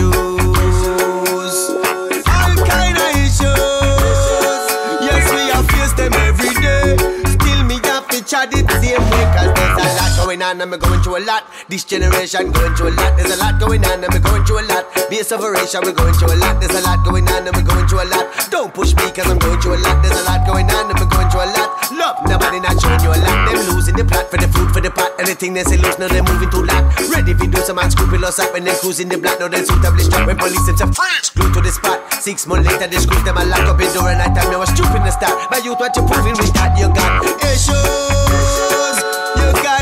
you. Going on, me going through a lot. This generation going through a lot. There's a lot going on, me going through a lot. Be a separation, we going through a lot. There's a lot going on, me going through a lot. Don't push me, cause I'm going through a lot. There's a lot going on, me going through a lot. Love, nobody not showing you a lot. Them losing the plot for the food for the pot. Anything they say loose, now they moving too lot. Ready if you do some unscrupulous up and then cruising the block. Now they suitably strapped when police them freeze. Glued to the spot. Six months later, they screw them and lock up the door. And I time you was stupid in the start. My youth, what you proving with that? You got issues. You got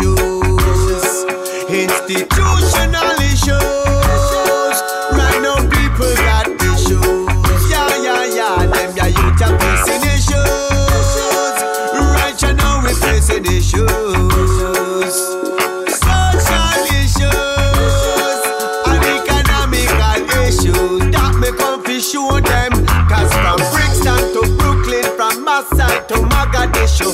issues. Institutional issues. Right now, people got issues. Yeah, yeah, yeah. Them, yeah, youth are facing issues. Right you now, we facing issues. Social issues and economical issues that me come fi show them. Cause from Brixton to Brooklyn, from Massai to Mogadishu,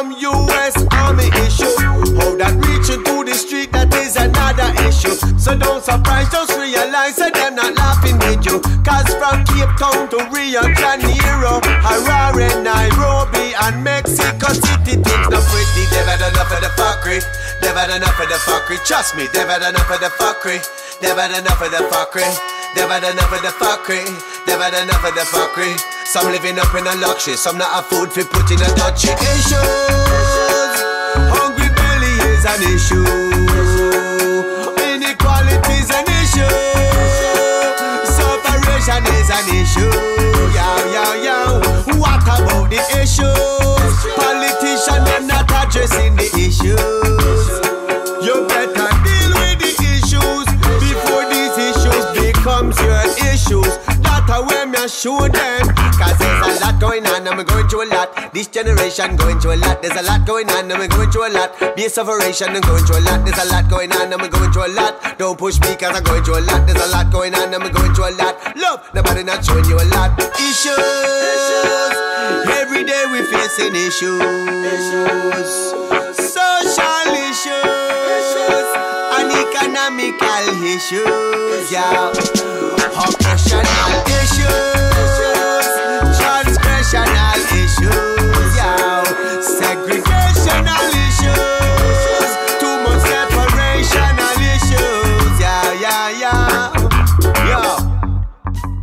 some U.S. Army issue, how that reach you to the street that is another issue. So don't surprise, just realize that them not laughing at you. Cause from Cape Town to Rio de Janeiro, Harare, Nairobi, and Mexico City, things not pretty. They've had enough of the fuckery. They've had enough of the fuckery. Trust me, they've had enough of the fuckery. They've had enough of the fuckery. They've had enough of the fuckery. They've had enough of the fuckery. Some living up in a luxury. Some not have food for put in a dutchie. issues. Hungry belly is an issue. Inequality is an issue. Separation is an issue. Yow, yow, yow. What about the issues? Politicians them not addressing the issues. You better deal with the issues before these issues becomes your issues. Where me show them. Cause there's a lot going on we're going through a lot. This generation going through a lot. There's a lot going on we're going through a lot. Be a separation and going through a lot. There's a lot going on we're going through a lot. Don't push me cause I'm going through a lot. There's a lot going on we're going through a lot. Love, nobody not showing you a lot. Issues. Every day we facing issues. Social issues and economical issues, yeah. Operational issues, transgressional issues, yeah. Segregational issues, too much separational issues, yeah, yeah, yeah. Yo.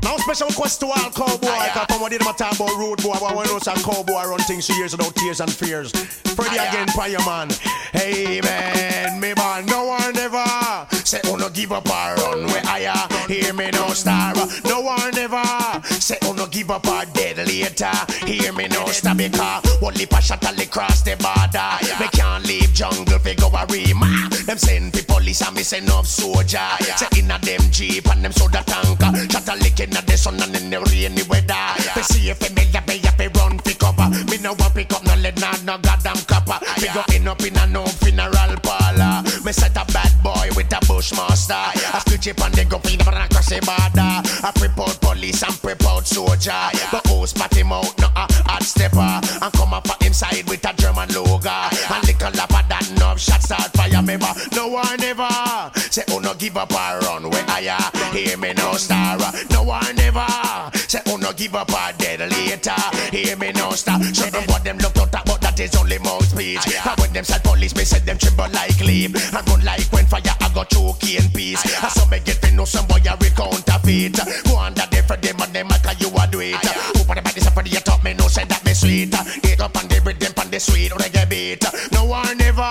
Now special request to all cowboy. Cause come with them a talk about road boy. But when know some cowboy run things years without tears and fears. Freddy again fire man. Hey man, me man, no one ever Say oh no give up or run where higher Hear me no star. No one ever. Say oh no give up or dead later. Hear me no star because Only for shot all across the border. Me can't leave jungle fi go a rima. Them send fi police and me send up soldier. Say inna them jeep and them soda tanker. Shot a lick inna the sun and in the rainy weather. Fi see if me ya be ya fi run fi cover Me no want pick up no lead nah no goddamn copper. Me go in up in a no funeral parlor. Me set a bad boy with a bushmaster I switch it and they go feed up and across the border. I prep out police and prep out soldier But who spot him out no a hot stepper. And come up inside with a German logo And little lapper than no shot start fire me but no one ever Say oh no give up or run where higher Hear me no star. No one ever Say oh no give up or dead later. Hear me no star. Show them what them look talk but that is only mouth speech And when them said police me said them tremble like leaf And run like when fire I go choke in peace. And some me get to know some boy a real counterfeit. Go under there for them and them like you a do it. Open the body for the top me no say that me sweet. Get up and the rhythm and the sweet reggae beat. No one ever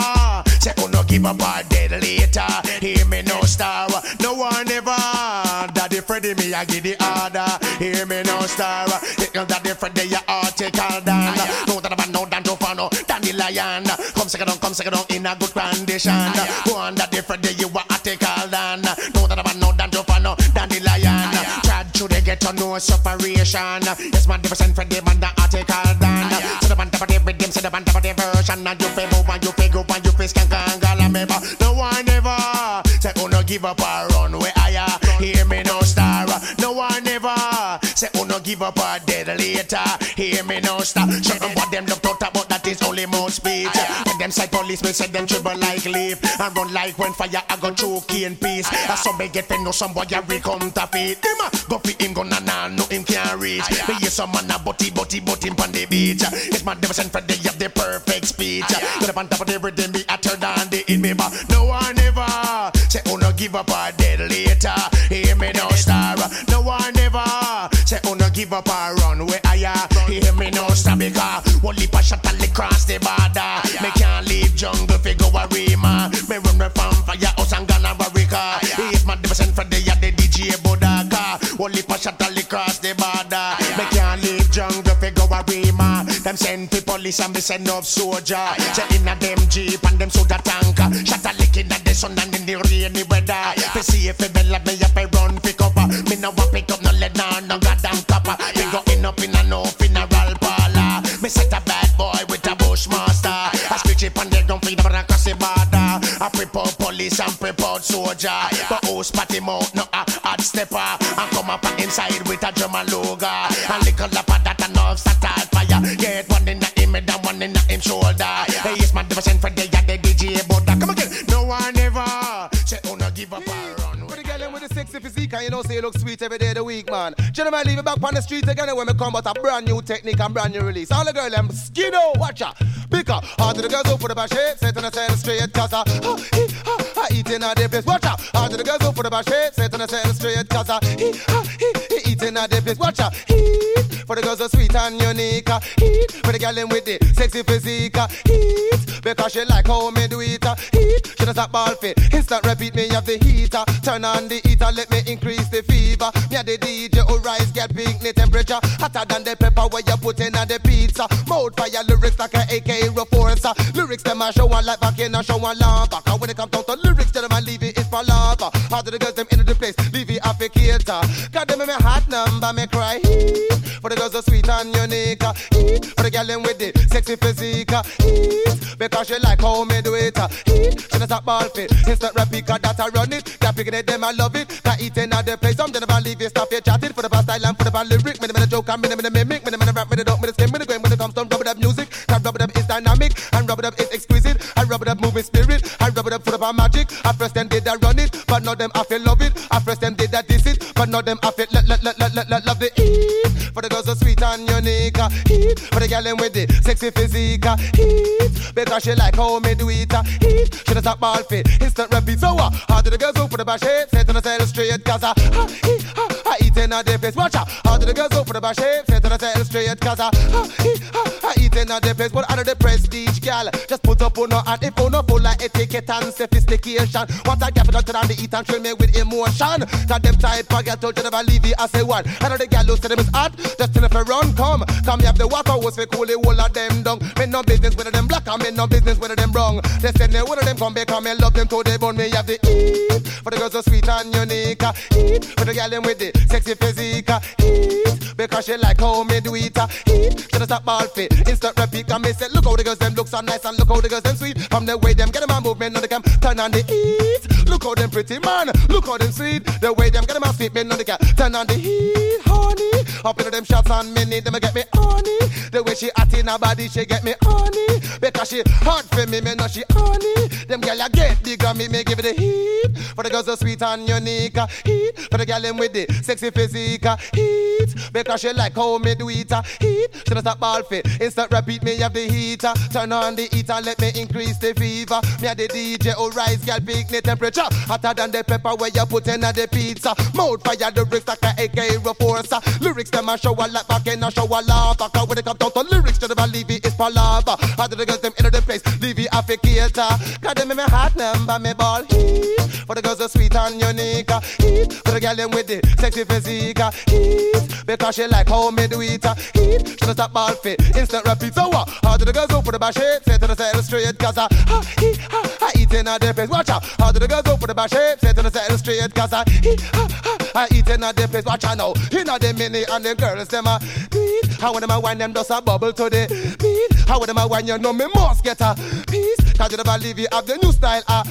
say oh no give up or dead later. Hear me no star. No one ever. Daddy Freddy me I give the order. Hear me no star. Daddy Freddy your article done Dandelion Come second on come second on in a good condition. Go on Daddy Freddy you are article done No that. I'm no down to follow Dandelion ah, Trad to they get to know separation. Yes man different for them and the article done So the band of the rhythm so the band of the version. And you pay move oh, and you pay go oh, and you pay skank and gala me but No one ever Say oh no give up or run where Say, oh no give up or dead later. Hear me now, stop. Show them what them look out about, that is only more speech. When them side police, me say them trouble like leaf. And run like when fire, I go choke in peace. I so me get to no some boy, I come to feet. Him a uh, go fi him, go na na, no him can't reach. Me hear some man a butty, butty, butty on the beach. It's my devil sent for they have the perfect speech. Get up on top of the rhythm, be a turn down the in me, no one ever say, oh no give up or dead later. Hear me now, star. No one give up or run where I am. Hear me now, one leap a shot and they cross the border. Me can't leave jungle fi go a rima. Me run me from fire house and gonna barricade. It's my devil for the the DJ Bodaka. One leap a shot and they cross the border. Me can't leave jungle fi go a rima. Them send the police and me send up soldier. Say in a them jeep and them soda tanker. Shot a lick in the sun and in the rainy weather. Fi see if it bella me up. Me set a bad boy with a bushmaster. I screech it on the ground feed and across the border. I prepare police and prepare soldier. But who spot him out no a hot stepper. I come up inside with a and logo. And little up of that and off start fire. Get one in the him and one in the him shoulder. Hey, it's my division for the physique and you know say you look sweet every day of the week, man. Gentlemen, leave it back on the street again when we come but a brand new technique and brand new release. All the girl them skiddo, watch out. Pick up. All to the girls who put up a shape, set on the side straight, cause I, uh, he, uh, I eating at the place. Watch out. All to the girls who put up a shape, set on the side straight, cause I, he, uh, he, he eating at the place. Watch out. Heat for the girls so sweet and unique. uh, Heat for the girl them with the sexy physique. uh, Heat because she like how me do it. uh, Heat she does that ball fit. Instant repeat me have the heater. Turn on the heater, let me increase the fever. Me a the DJ who oh, rise get picnic temperature hotter than the pepper where you put in on the pizza. Mouth fire lyrics like a AK reforcer. Lyrics them a show one like back in a show one lava. Cause when it comes down to lyrics, tell them I leave it for lava. How do the girls them into the place? Leave it applicator. God them in my hot number, me cry. Heat. For the girls so sweet and unique. uh, Heat. For the girl them with the sexy physique. uh, Heat. Because she like how me do it. uh, Heat. She does that ball fit. Instant replica that I run it. That picking it, them I love it. That eating at the place. Them never leave it. Stuff you chatted for the bad style and for the bad lyric. Me the me the joke and me the me the mimic. Me the me the rap. Me the dope. Me the skin. Me the grain. When it comes to rubber up music. That rubber up is dynamic. And it up is exquisite. And it up moving spirit. And it up full of our magic. I first them did that run it. But not them I feel love it. I first them did that diss it. But not them I feel let let let let let love the eat. For the girls so sweet and unique. uh, Heat. For the girl them with the sexy physique. uh, Heat. Because she like how me do it. Heat. She does that ball fit. Instant repeat. So uh, how do the girls for the bash shape? Set on the side straight. Cause I, uh, he, I eating at the place. Watch out. How do the girls for the bash shape? Set on the side straight. Cause I, uh, he, I at the place. But under the prestige, girl. Just put up on her and if on her full like etiquette and sophistication. What I capital to the eat and thrill me with emotion. Cause them type of girl told you never leave it as a one. And the girl who said them is hot. Just tell if a run come. Come you have the water hose for cool whole of them down. Me no business with them black and me no business with them wrong. They send me one of them come back and me love them to the bone. Me have the eat. For the girls so sweet and unique. Eat. For the girl them with the sexy physique. Eat. Because she like how me do it. uh, Eat. She does that ball fit. Instant repeat and me say look how the girls them look so nice and look how the girls them sweet. From the way them get them a movement on the cam. Turn on the heat. Look how them pretty man. Look how them sweet. The way them get them a feet me on the cam. Turn on the heat. Up in them shots and many them a get me honey. The way she hot in her body she get me honey. Because she hot for me me know she honey. Them girl a get big on me me give it the heat. For the girls so sweet and unique. Heat. For the girl them with the sexy physique. Heat. Because she like how me do it. Heat. She does that ball fit. Instant repeat me have the heater. Turn on the heater let me increase the fever. Me a the DJ who oh, rise girl picnic temperature. Hotter than the pepper where you put in a the pizza. Mouth fire the bricks like a AK reforcer. Lyrics them a show a like back in a show a lava. Cause when it come down to lyrics, to leave it is palava. How do the girls them enter the place? Leave it afficator. Cause them in my heart number me ball heat. For the girls so sweet and unique. uh, Heat. For the girl them with the sexy physique. uh, Heat. Because she like how me do it. uh, Heat. she not stop ball fit. Instant repeat. So what? How do the girls go for the bash shape? Say to the side straight. Cause I, ha, he, ha, I eat in a the place. Watch out. How do the girls go for the bash shape? Say to the side straight. Cause I, he, ha, ha, I eat in a the place. Watch out now. In a the mini and the girls them a beat. How when them a wine them just a bubble to the beat. How when them a wine you know me must get a piece. Cause you never leave you have the new style a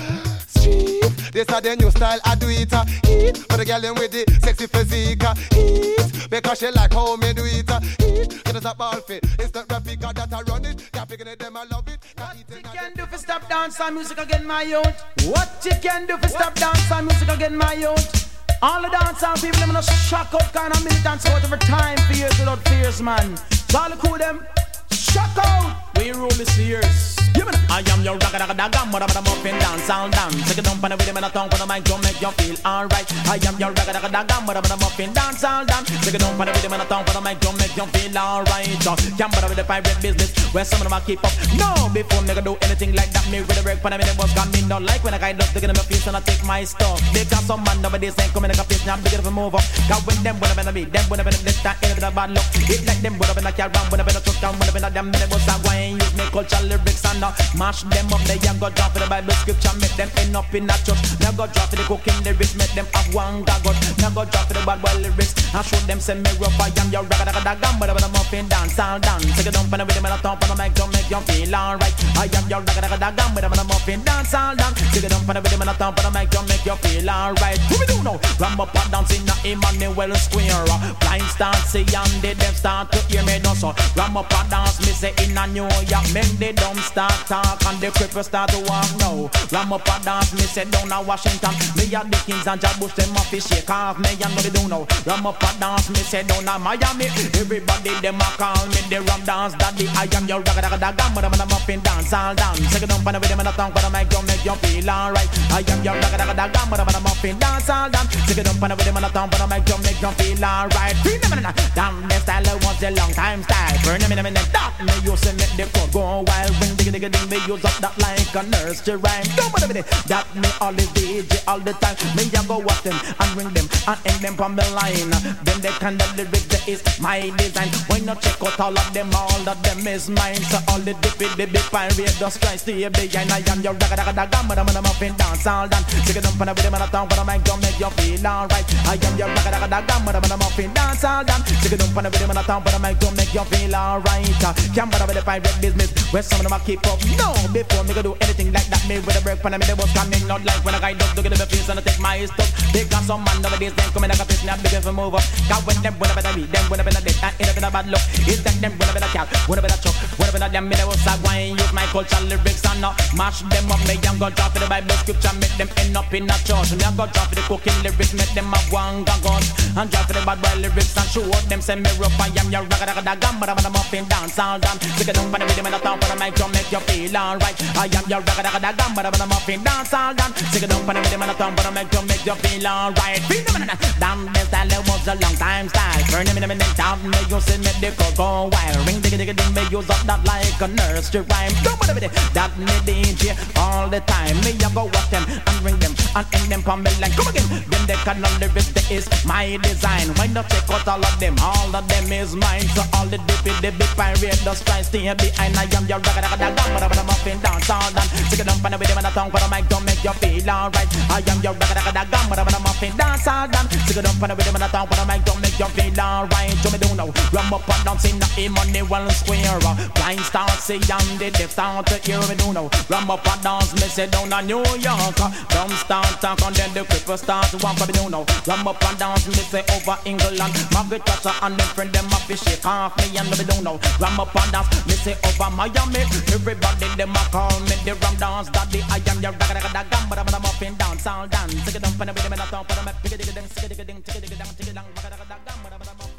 street. This a the new style, I do it. Uh, eat for the girl with the sexy physique. Uh, eat because she like how me do it. Uh, eat get us a ball fit. It's not rapid that I run it. Can't figure it, them I love it. Can't You can do for stop dance and music again, my youth. What you can do for stop dance and music again, my youth. All the dancehall people, them gonna shock out kind of militants out every time for years without fears, man. So all the cool them, shock out. We rule this years. Yeah. I am your ragga ragga dagga, mother mother muffin dance all down. Take it down on the rhythm and a tongue on the mic, don't make you feel alright. I am your ragga ragga dagga, mother mother muffin dance all down. Take it down on the rhythm and a tongue on the mic, don't make you feel alright. Can't bother with the pirate business, where some of them a keep up. No, before go do anything like that, me with the break, but I mean, it was got me not like when I kind of digging in my face and I take my stuff. Because some man nowadays ain't coming in a face, now I'm bigger to move up. Cause when them would have been a me, them would have been a this, that, ain't a bad luck. It like them would have been a car, would have been a truck, would have been a then it was a wine, use me culture lyrics and uh, mash them up. They young go drop for the Bible scripture, make them end up in a church. Now go drop for the cooking lyrics, make them have one gagot. Now go drop for the bad boy lyrics, I show them say me rough. I am your ragga ragga dagga, but I'm a muffin dance all dance. Take it down for the rhythm and a thump on the mic, don't make you feel alright. I am your ragga ragga dagga, but I'm a muffin dance all dance. Take it down for the rhythm and a thump on the mic, don't make you feel alright. Who we do now? Ram up and dance in the Emmanuel Square. Blind start see and the deaf start to hear me no so. Ram up and dance, me say in a New York, make the dumb start talk and the cripple start to walk now. Ram up and dance, me say down a Washington. Me a the Kings and Jab Bush, them off the shake off me and know they do now. Ram up and dance, me say down a Miami. Everybody them a call me the ram dance daddy. I am your ragga ragga dagga, I'm a muffin dance all dance. Take it down for the rhythm and a tongue, but I make you make you feel alright. I am your ragga ragga dagga, I'm a muffin dance all dance. Take it down for the rhythm and a tongue, but I make you make you feel alright. Them in down the style was a long time style. Burn them in a minute, that me used to make the crowd go wild. Ring digga digga ding, me use up that like a nurse to rhyme. Don't bother with it. That me always DJ all the time. Me a go watch them and ring them and end them from the line. Then they kind of lyrics that is my design. Why not check out all of them? All of them is mine. So all the dippy dippy pirate just try stay behind. I am your ragga ragga but I'm gonna muffin dance all done. Take it up on the rhythm and a tongue, but I'm gonna make you feel alright. I am your ragga ragga but I'm gonna muffin dance all done. Take it up on the rhythm and a tongue, but I'm gonna make you feel alright. Uh, Can't bother with the pirate business where some of them a keep up. No, before me go do anything like that, me with a break when I'm in the bus coming. Not like when I guide up to get in the face and I take my stuff. Because some man nowadays they come in like a fish, not begin to move up. Cause when them when I better me, them when I better dead, and end up in a bad luck. It's like them when I better cat, when I better chuck, when I them in the bus, I wine, use my culture lyrics and not mash them up. Me I'm gonna drop the Bible scripture, make them end up in a church. Me I'm gonna drop the cooking lyrics, make them have one gun and drop the bad boy lyrics and show up them say me rough. I am your ragga ragga dagga, but I'm a muffin dance all done. Take it down for the rhythm and a talk for the mic, to make you feel alright. I am your ragga ragga dagga, but I'm a muffin dance all done. Take it down for the rhythm and a talk for the mic, to make you feel alright. Them down the style, was a long time style. Burn them in a minute, down me you see me the cold go wild. Ring digga digga ding, me use up that like a nurse to rhyme. Don't bother with it, that me DJ all the time. Me I go watch them and ring them and end them from me line. Come again, them they can all lyrics that is my design. Why not check out all of them? All of them is mine. So all the dippy dippy pirate just try stay behind. I am your ragga ragga dagga, but I'm a muffin dance all done. Take it down for the rhythm and a tongue for the mic, don't make you feel alright. I am your ragga ragga dagga, but I'm a muffin dance all done. Take it down for the rhythm and a tongue for the mic, don't make you feel alright. To me do now, rum up and dance in the Emmanuel Square. Blind start see and the deaf start to hear me do now. Rum up and dance, me say down in New York. Dumb start talk and then the cripple start to walk up do now. Rum up and dance, me say over England. Margaret Thatcher and them friend them up to shake off me and me do now. Rum up and dance, me say over Miami. Everybody them a call me the rum dance daddy. I am your ragga ragga dagga, but I'm a muffin dance all dance. Take it down for the rhythm and I talk for the pick it dig ding, stick it dig ding, tick it dig ding, tick it ding, ragga ragga dagga, but I'm a muffin dance all dance.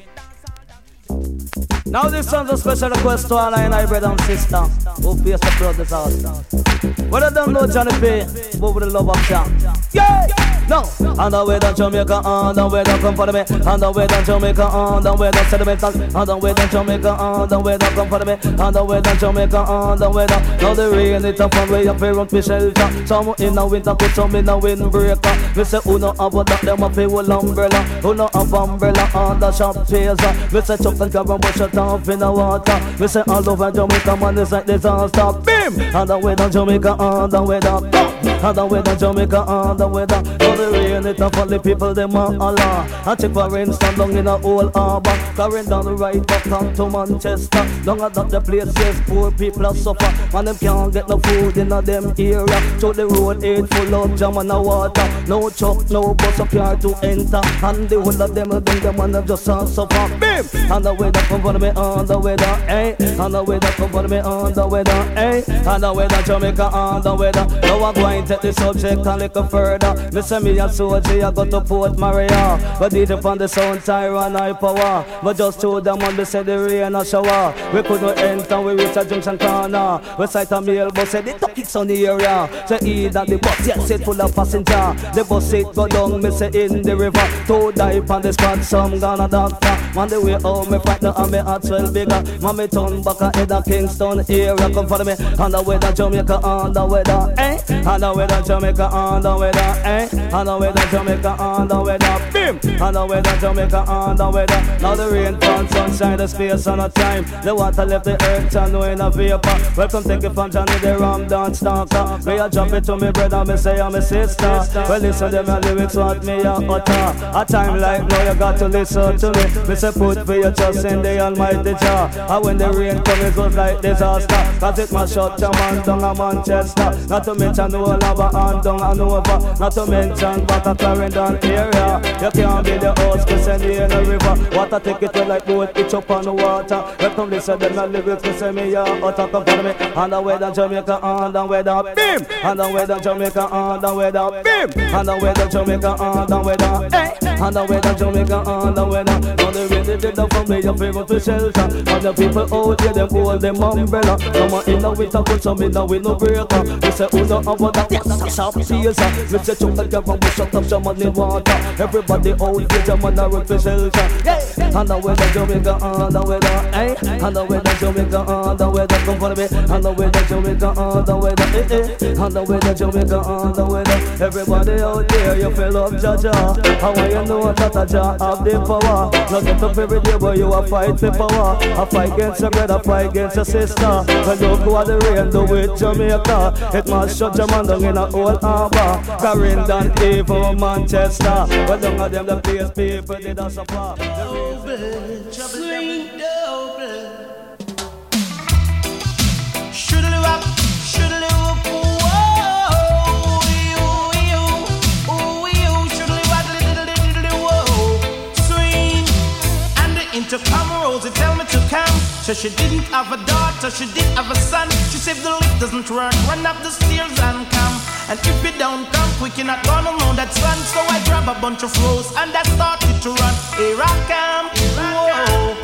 Now this one's a special request to all I and I brother and sister who face the flood disaster. What I don't know Johnny P, move with the love of John. Yeah! No! On the way down Jamaica, on the way down come for me. On the way down Jamaica, on the way down sentimental. On the way down Jamaica, on the way down come for me. On the way down Jamaica, on the way down. Now the rain it up and way up on me shelter. Some in the winter, put some in the windbreaker. Me say who no have a duck, them a pay with umbrella. Who no have umbrella on the shop chaser. Me say chuck and grab and push it off in the water. Me say all over Jamaica, man, it's like disaster. Bim! On the way down Jamaica, on the way down. Go! The weather Jamaica and the weather. For the rain it a fall the people them a Allah I check for instance down in a old harbor. Carrying down the right back down to Manchester. Down at that the place yes poor people a suffer. And them can't get no food in a them area. So the road ain't full of jam and a water. No truck, no bus or car to enter. And the whole of them them them and them just a suffer. Bim! And the weather come for me on the weather eh? And the weather come for me on the weather eh? And the weather Jamaica on the weather. Now I'm going to take the subject a little further. Me say me a soldier I go to Port Maria. But DJ on the sound Tyron high power. But just to them on me say the rain a shower. We couldn't enter we reach a junction corner. We sight a mail bus say the topics on the area. Say either the bus yes it full of passenger. The bus it go down me say in the river. To die on the spot some gonna doctor. Man the way how me fight now and me heart swell bigger. Me turn back a head of Kingston area Come follow me. On the weather Jamaica on the weather eh? On the weather Jamaica on the weather eh? On the weather Jamaica on the weather Bim On the weather Jamaica on the weather Now the rain falls sunshine the space and a time. The water left the earth and no in a vapor. Welcome take it from Johnny the Ram dance stalker Me a drop it to me brother me say I'm a sister. Well listen to my lyrics what me a utter. A time like now you got to listen to me. Me say put for your trust in the almighty Jah. And when the rain comes it goes like disaster. Cause it mash up your man down a Manchester. Not to mention all of a and down and over. Not to mention but a Clarendon area. You can't be the house send you in the river Water take it well like boat pitch up on the water Welcome listen to my lyrics say me a utter come follow me And the weather Jamaica and the weather Bim And the weather Jamaica and the weather Bim And the weather Jamaica and the weather Hey And the weather Jamaica and the weather Now the rain they did up for me your favorite to shelter And the people out there them hold them umbrella Some are in the winter put some in the window breaker They say who don't have that yes a sharp teaser Me say chuck the camera we shut up some man in water Everybody out there them on the road for shelter Yeah And the weather Jamaica and the weather Hey And the weather Jamaica and the weather Come follow me And the weather Jamaica and the weather Eh? Eh And the weather Jamaica and the weather Everybody out there you feel up Jaja. How want you know that a Jah have the power. Not get up every day but you a fight for power. A fight against your brother, fight against your sister. When you go at the rain, do it Jamaica. It must shut your man down in a old harbor. Clarendon, even Manchester. But of them the place people did a suffer Sweet double. Shoodly wop, shoodly whoop, whoa. Swing, and tell me to come. So she didn't have a daughter, she did have a son. She said the lift doesn't work, run up the stairs and come. And if you don't come quick, you're not gonna know that son. So I grab a bunch of rose and I started to run. Here I come, whoa.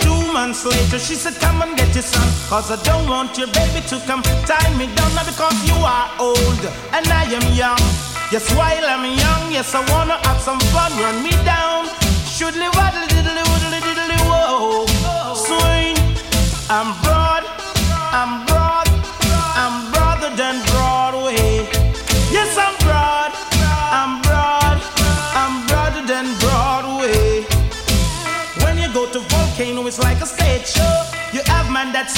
Two months later, she said, Come and get your son. Cause I don't want your baby to come tie me down. Now because you are old and I am young. Yes, while I'm young, yes, I wanna have some fun. Run me down. Shoodly waddly diddly woodly diddly whoa. I'm broad, I'm broad, I'm broader than Broadway. Yes, I'm broad, I'm broad, I'm broader than Broadway. When you go to Volcano, it's like a stage show. You have man that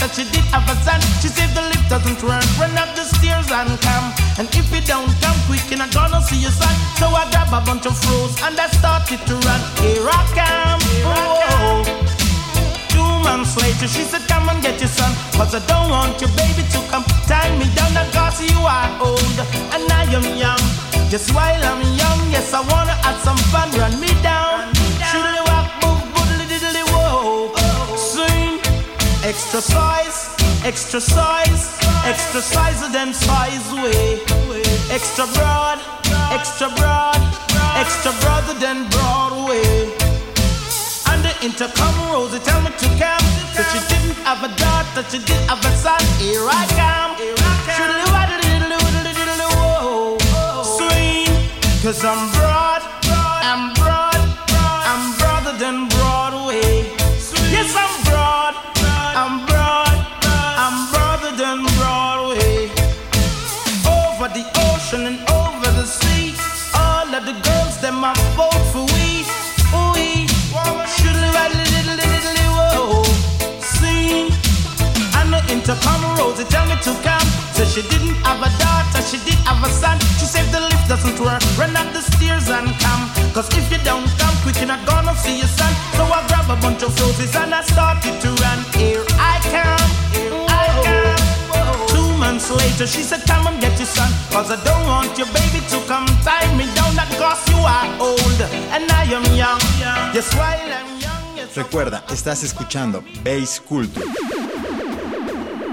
daughter, she did have a son. She said the lift doesn't work, run up the stairs and come. And if you don't come quick, you're gonna see your son. So I grab a bunch of froze and I started to run. Here I come. Whoa. Two months later, she said, Come and get your son. Cause I don't want your baby to come tie me down. Cause you are old and I am young. Just while I'm young, yes, I wanna have some fun. Run me down. Extra size, extra size, extra size of them size way. Extra broad, extra broad, extra broader than Broadway. And the intercom Rosie tell me to come. So she didn't have a daughter, she did have a son. Here I come. Swing, cause I'm broad, I'm broad, Rosie tell me to come. She didn't have a daughter, she did have a son. She said the lift doesn't work, run up the stairs and come. Cause if you don't come quick, you're not gonna see your son. So I grab a bunch of roses and I started to run. Here I come, here I come. Two months later, she said, Come and get your son. Cause I don't want your baby to come tie me down. That cause you are old and I am young. Yes, while I'm young, Recuerda, estás escuchando Bass Culture.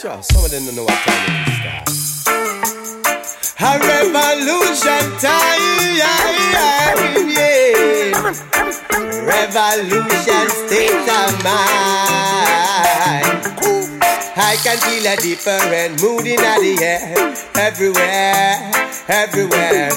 Sure, some of them don't know what time it is. A revolution time, yeah. Revolution state of mind. I can feel a different mood in the air. Everywhere, everywhere.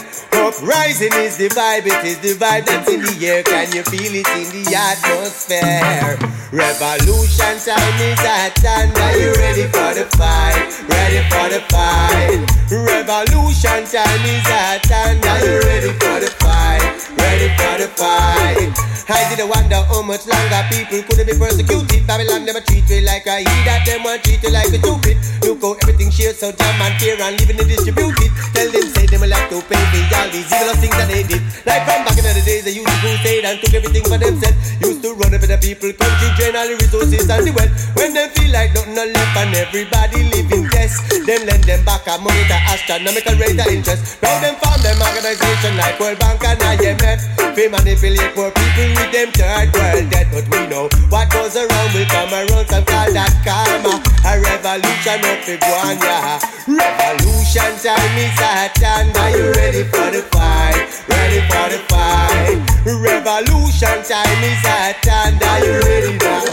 Uprising is the vibe, it is the vibe that's in the air. Can you feel it in the atmosphere? Revolution time is at hand. Are you ready for the fight? Ready for the fight? Revolution time is at hand. Are you ready for the fight? Ready for the fight? I did wonder how much longer people could be persecuted. Babylon never treat you like a he that them want treat you like a stupid. How everything shares so jam and fear and and distributed. Tell them say them will have to pay me all these evil things that they did. Like from back in the days they used to crusade and took everything for themselves. Used to run over the people, country, drain all the resources and the wealth. When they feel like nothing no left and everybody living test, them lend them back a money to astronomical rate of interest. Now them form them organization like World Bank and IMF. They manipulate poor people with them third world debt, but we know what goes around will come around. Some call that karma. A revolution of the one, yeah. Revolution time is at hand. Are you ready for the fight? Ready for the fight? Revolution time is at hand. Are you ready now?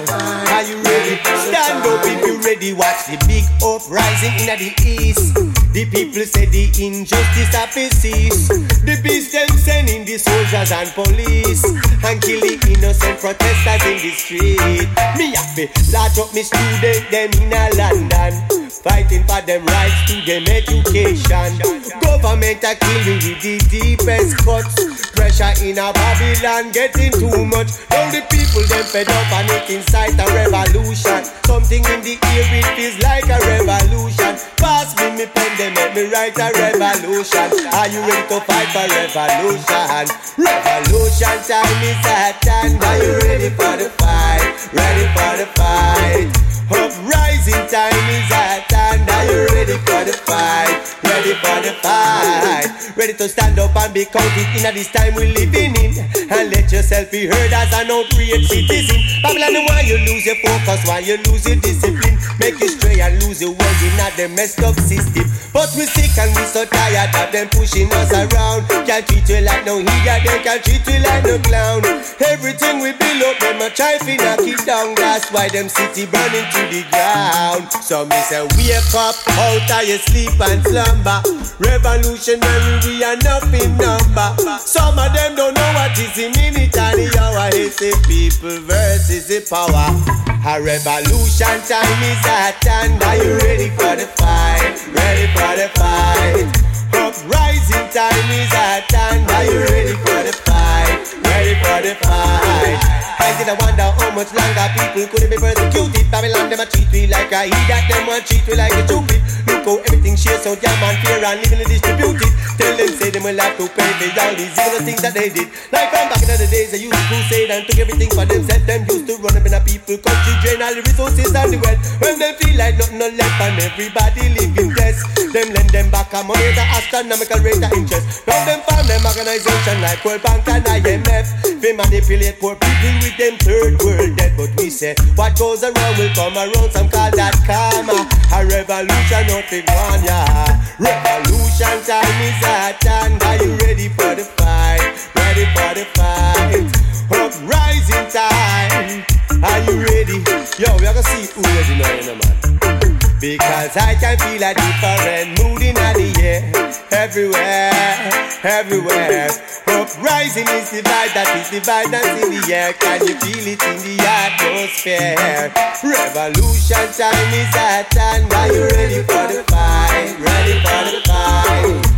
Are you ready? Stand up if you ready. Watch the big uprising in the east. The people say the injustice have cease. The beast them sending the soldiers and police and kill the innocent protesters in the street. Me happy, large up me student them in a London, fighting for them rights to them education. Government a killing with the deepest cuts. Pressure in a Babylon getting too much. Now the people them fed up and it incite a revolution. Something in the air it feels like a revolution. Pass me me pen, they make me write a revolution. Are you ready to fight for revolution? Revolution time is at hand. Are you ready for the fight? Ready for the fight? Uprising time The fight? Ready to stand up and be counted in at this time we're living in. And let yourself be heard as an outraged citizen. Babylon, why you lose your focus? Why you lose your discipline? Make you stray and lose your way in at the messed up system. But we sick and we so tired of them pushing us around. Can't treat you like no idiot, they can't treat you like no clown. Everything we build up, them a try to knock it down. That's why them city burning to the ground. So me say wake up out of your sleep and slumber. Revolutionary, we are nothing number. Some of them don't know what is the minute and the hour. The people versus the power. A revolution time is at hand. Are you ready for the fight? Ready for the fight? Uprising time is at hand. Are you ready for the fight? Ready for the fight? I did I wonder how much longer people could be persecuted. Babylon them a treat me like a he that them want treat me like a stupid. Look how everything shares out jam and fear and and distributed. Tell them say them will have to pay for all these evil things that they did. Like from back in the days they used to crusade and took everything for themselves. Them used to run up in a people country, drain all the resources and the wealth. When they feel like nothing no left and everybody living test. Them lend them back a money at astronomical rate of interest. Now them farm them organization like World Bank and IMF. They manipulate poor people with them third world debt. But we say what goes around will come around. Some call that karma. A revolution, nothing one, yeah. Revolution time is at hand. Are you ready for the fight? Ready for the fight? Uprising time. Are you ready? Yo, we are gonna see who ready now, you know, man. Because I can feel a different mood in the air Everywhere, everywhere Uprising is the vibe that is the vibe that's in the air Can you feel it in the atmosphere? Revolution time is at hand Are you ready for the fight? Ready for the fight?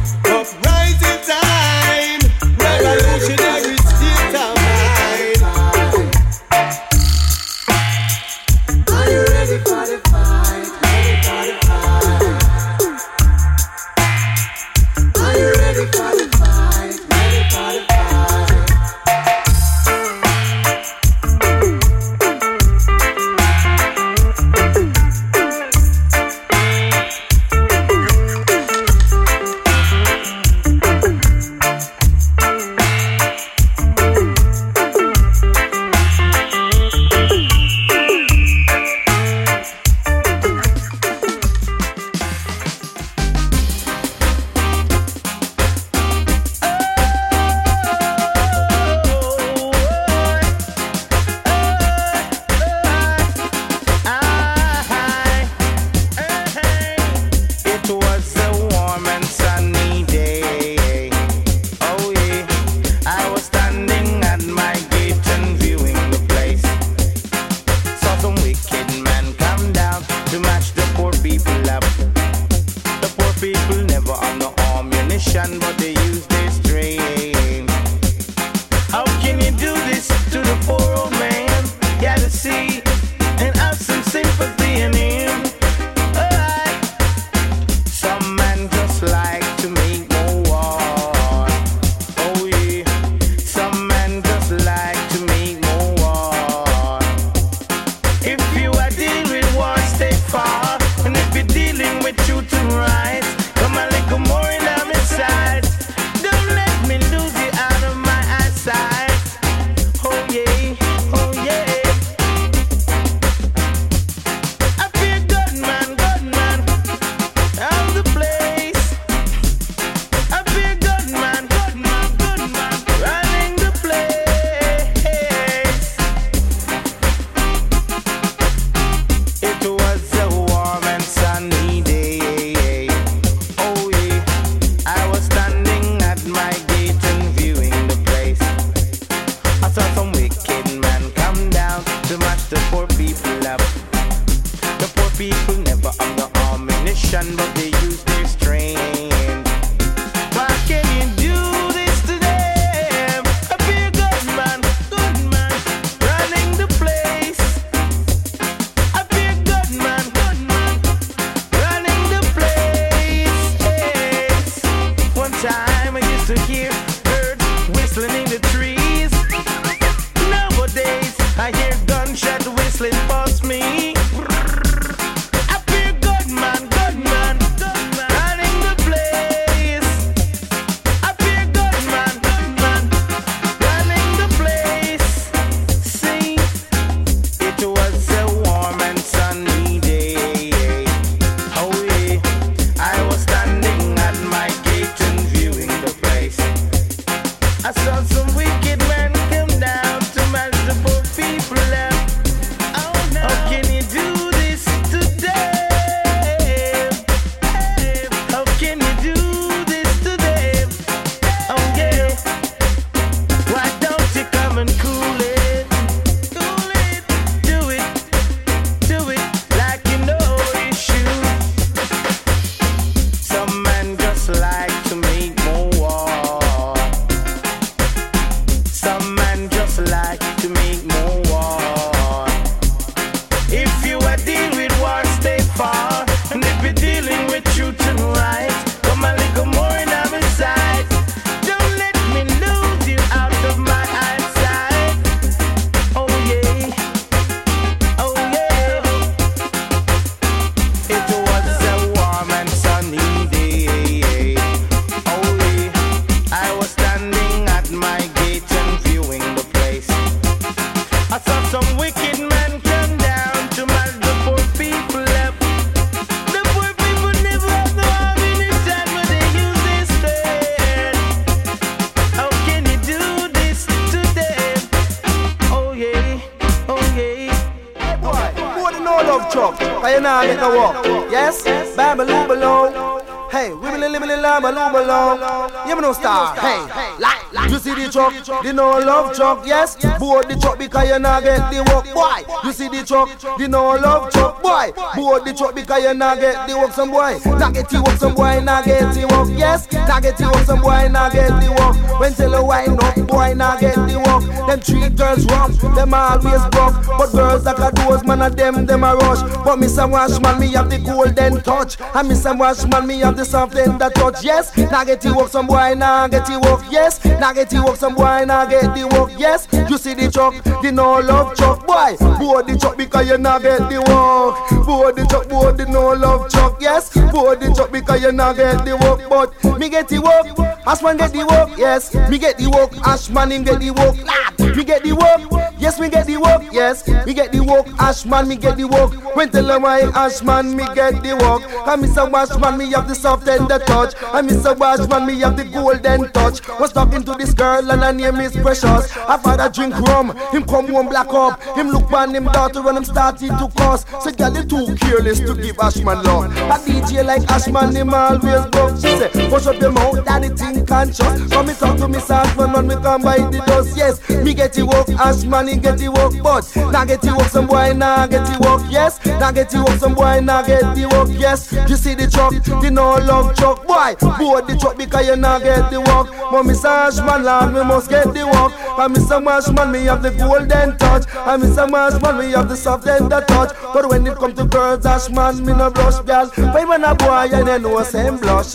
Truck, the no love truck. Yes? Board the truck because you not get the work. Boy, you see the truck, the no love truck. Boy, board the truck because you not get the work. Some boy, not get the work. Some boy, not get the work. Yes? Not get the work. Some boy, not get the work. When tell a wine up, boy, not get the work. Them three girls rough, them always broke. But girls that do us, man, of them, them a rush. But me some washman, me have the golden touch. And me some washman, me have the soft tender touch. Yes, now get the work, some boy, now get the work. Yes, now get the work, some boy, now get the work. Yes, you see the truck, the no love truck, boy. Board the truck because you not get the work. Board the truck, board the no love truck. Yes, board the truck because you not get the work. But me get the work, Ashman get the work. Yes, me get the work, Ashman him get the work. Lad, me get the work. Yes, me get the work. Yes, me get the work, Ashman, me get the work. When tell them why Ashman, me get the work. And Mr. Washman, me have the soft tender touch. And Mr. Washman, me have the golden touch. Was talking to this girl and her name is Precious. I father drink rum, him come home black up. Him look on him daughter when him started to cuss. Said, girl, you too careless to give Ashman love. A DJ like Ashman, him always broke. She said, push up your mouth, daddy think conscious. Come me talk to me Ashman when me come by the dust. Yes, me get the work, Ashman, he get the work. But now get the work, some boy, now get the work. Yes, now get the work, some boy, now get the work. Yes, you see the truck, the no love truck. Boy, board the truck because you now get the work. Me Ashman, lad, me must get the work. And Mr. Marshman, me have the golden touch. And Mr. Marshman, me have the soft tender touch. But when it come to girls, Ashman, me no blush, girl. Find when a boy, and you know same blush.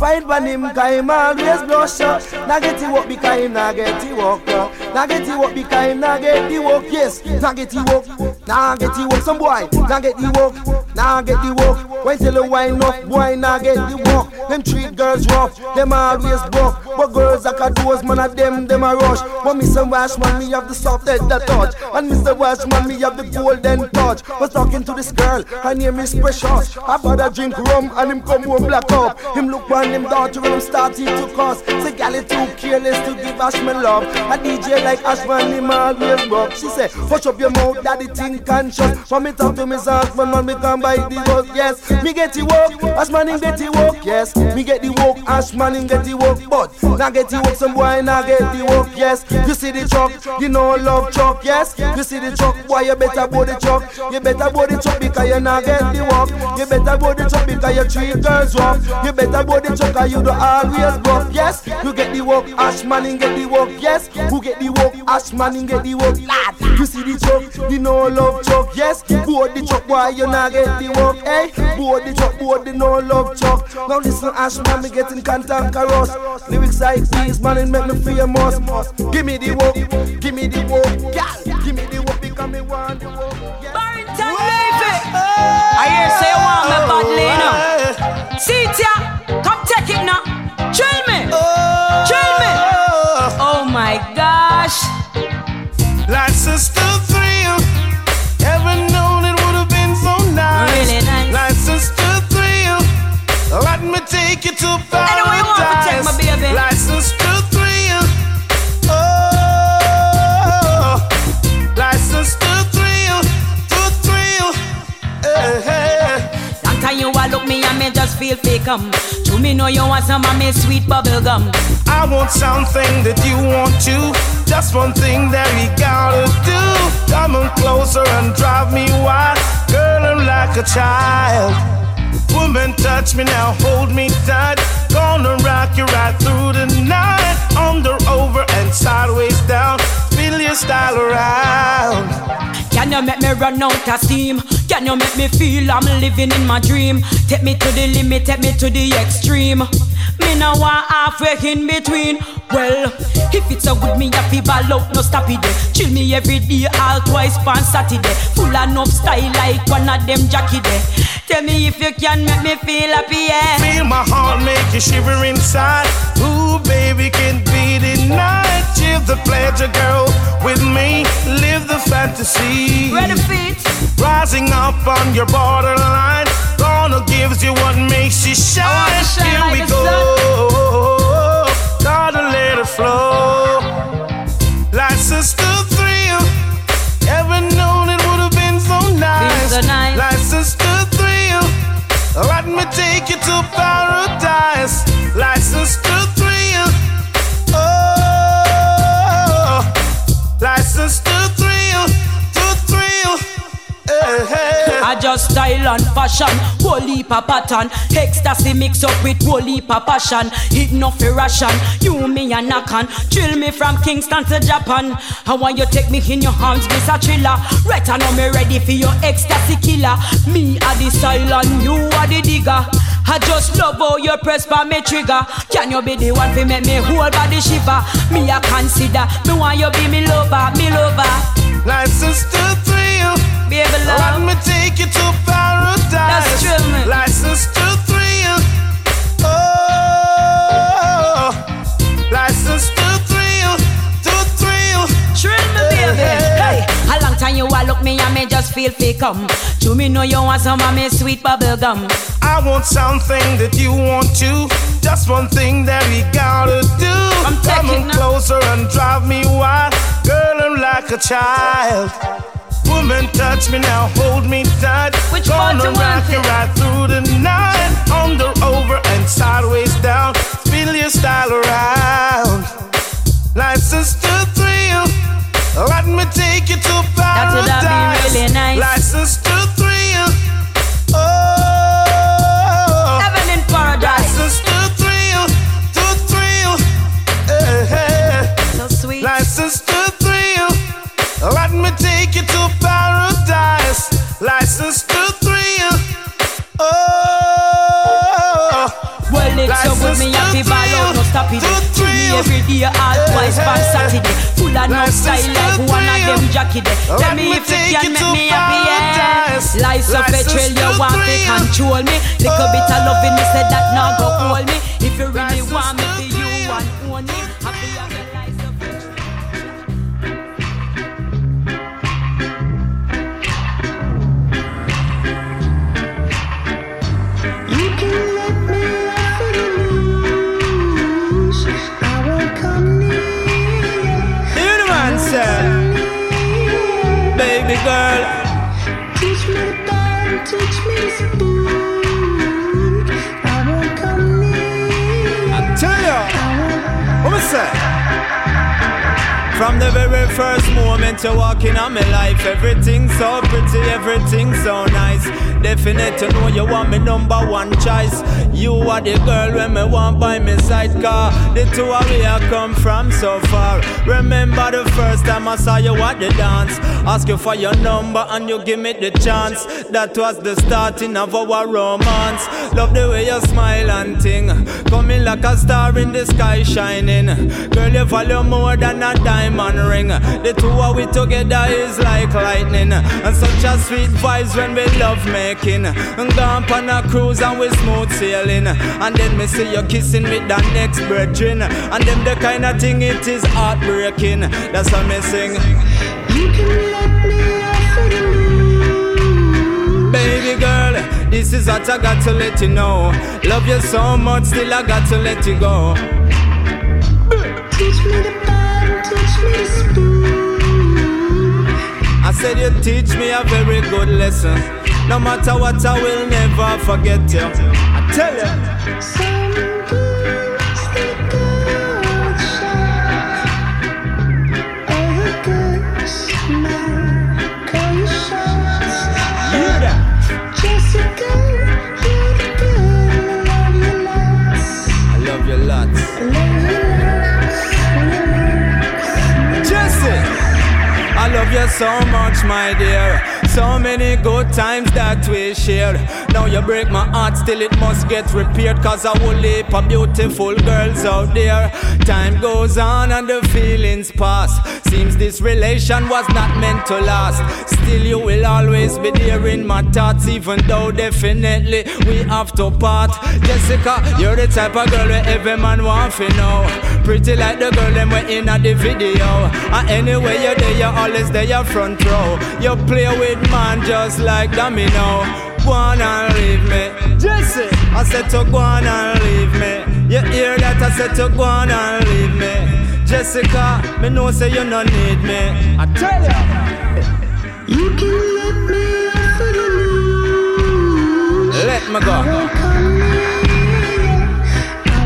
Find when him, cause him always blush. Now get the work because him not get the work. Now get the work because him not get the work. Yes, now get the work. Now get the work. Some boy, now get the work. Now I get the work. When till the wine up, boy, now get the work. Them treat girls rough, them always rough. But girls that can do us, man, of them, them a rush. But Mr. Washman, me have the soft head that touch. And Mr. Washman, me have the golden touch. Was talking to this girl, her name is Precious. I father drink rum and him come home black up. Him look on him daughter and him started to cuss. Say, gal, it too careless to give Ashman love. A DJ like Ashman, him always rock. She say, push up your mouth, daddy think conscious. For me talk to Miss Ashman, when me come by the bus. Yes, me get the work, Ashman him get the work. Yes, me get the work, Ashman him get the work. But Now get the work, some boy, now get the work, yes. You see the truck, you know love truck, yes. You see the truck, boy, you better board the truck. You better board the truck because you not get the work. You better board the truck because you treat girls rough. You better board the truck because you do always buff, yes. You get the work, Ashman and get the work, yes. Who get the work, Ashman and get the work, lad. You see the truck, you know love truck, yes. Board the truck, boy, you not get the work, eh? Board the truck, board the no love truck. Now listen, Ashman, me getting cantankerous. Lyrics like these, man, it make me famous. Give me the work, give me the work, girl. Give me the work because me want the work. Barrington Levy. I hear say you want me badly, you know. See ya, come take it now. Chill me, chill me. Oh my gosh. License to feel fake um. To check my beer. License to thrill, oh, license to thrill, to thrill. Every time you walk me I me just feel fickle. To me, know you want some of me sweet bubble gum. I want something that you want to. Just one thing that we gotta do. Come on closer and drive me wild. Girl, I'm like a child. Woman, touch me now, hold me tight. Gonna rock you right through the night. Under, over, and sideways down. Spin your style around. Can you make me run out of steam? Can you make me feel I'm living in my dream? Take me to the limit, take me to the extreme. Me now want halfway in between. Well, if it's so good, me I feel ball out, no stop it there. Chill me every day, all twice on Saturday. Full enough style like one of them Jackie there. Tell me if you can make me feel happy, yeah. Feel my heart make you shiver inside. Ooh, baby, can be denied. Give the pleasure, girl, with me. Live the fantasy. Ready feet. Rising up on your borderline. Gonna gives you what makes you shine. shine Here like we go. Gotta let it flow. License to thrill. Ever known it would have been so nice. so nice. License to thrill. Let me take you to paradise. License to thrill. Just style and fashion, whole heap of pattern. Ecstasy mix up with whole heap of passion. It no ration, you me and knock on. Chill me from Kingston to Japan. I want you take me in your arms, Miss a Chiller. Right I know me ready for your ecstasy killer. Me a the style and you are the digger. I just love how you press for me trigger. Can you be the one fi make me whole body shiver? Me a consider, me want you be me lover, me lover. License to thrill. Baby love. Let me take come. To me know you want some of me sweet bubble gum. I want something that you want to. Just one thing that we gotta do. I'm Come on closer and drive me wild. Girl, I'm like a child. Woman, touch me now, hold me tight. Which Gonna rock you right through the night. Under, over, and sideways down. Spin your style around. License to. Let me take you to That would paradise. been really nice. License to thrill. Uh, oh. Heaven in paradise. License to thrill, uh, to thrill. Uh, eh, eh. So sweet. License to thrill. Let me take you to paradise. License to thrill. Oh. So good me happy ball out, no stop it. Me every day, all twice on Saturday. Full of no style like one of them Jackie. Tell me if you can make me happy, yeah. Lies of petrol, you want to control me. Little bit of loving me, said that now go hold me. If you really want me, From the very first moment you walk in on my life, everything so pretty, everything so nice. Definite to know you want me number one choice. You are the girl when me want by my side car. The two of we have come from so far. Remember the first time I saw you at the dance. Ask you for your number and you give me the chance. That was the starting of our romance. Love the way you smile and ting. Coming like a star in the sky shining. Girl, you value more than a diamond ring. The two of we together is like lightning. And such a sweet vibes when we love making. And gone on a cruise and we smooth sailing. And then me see you kissing with the next brethren. And then the kind of thing it is heartbreaking. That's what me sing. You can let me off of the moon. Baby girl, this is what I got to let you know. Love you so much, still I got to let you go. Teach me the band, teach me the spoon. I said you teach me a very good lesson. No matter what, I will never forget you. I tell you. So much, my dear. So many good times that we shared. Now you break my heart, still it must get repaired. Cause I will leap of beautiful girls out there. Time goes on and the feelings pass. Seems this relation was not meant to last. Still, you will always be there in my thoughts, even though definitely we have to part. Jessica, you're the type of girl where every man want to know. Pretty like the girl them were in at the video. And anyway you're there, you're always there, you're front row. You play with man just like domino. Go on and leave me, Jesse. I said to go on and leave me. You hear that? I said to go on and leave me. Jessica, me know say you no need me. I tell you. You can let me off of the moon. Let me go.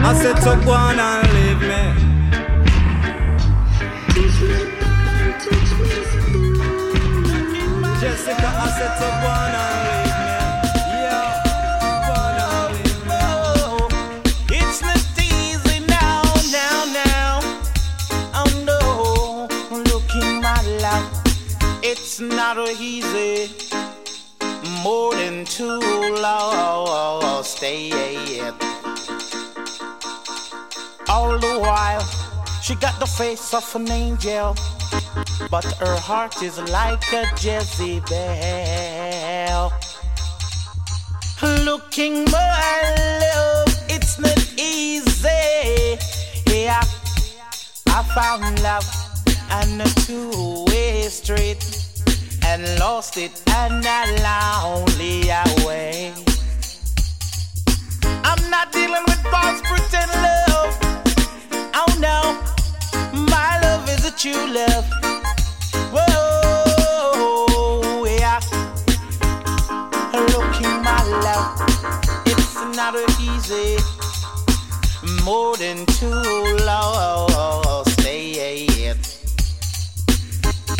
I said to go on and leave me. Teach me teach me. Jessica, I said to go on It's not easy. More than too long. Stay All the while, she got the face of an angel, but her heart is like a Jezebel. Looking my love, it's not easy. Yeah, I found love on a two-way street and lost it on a lonely way. I'm not dealing with false pretend love. Oh no, my love is a true love. Whoa, yeah. Looking my love, it's not easy. More than too long.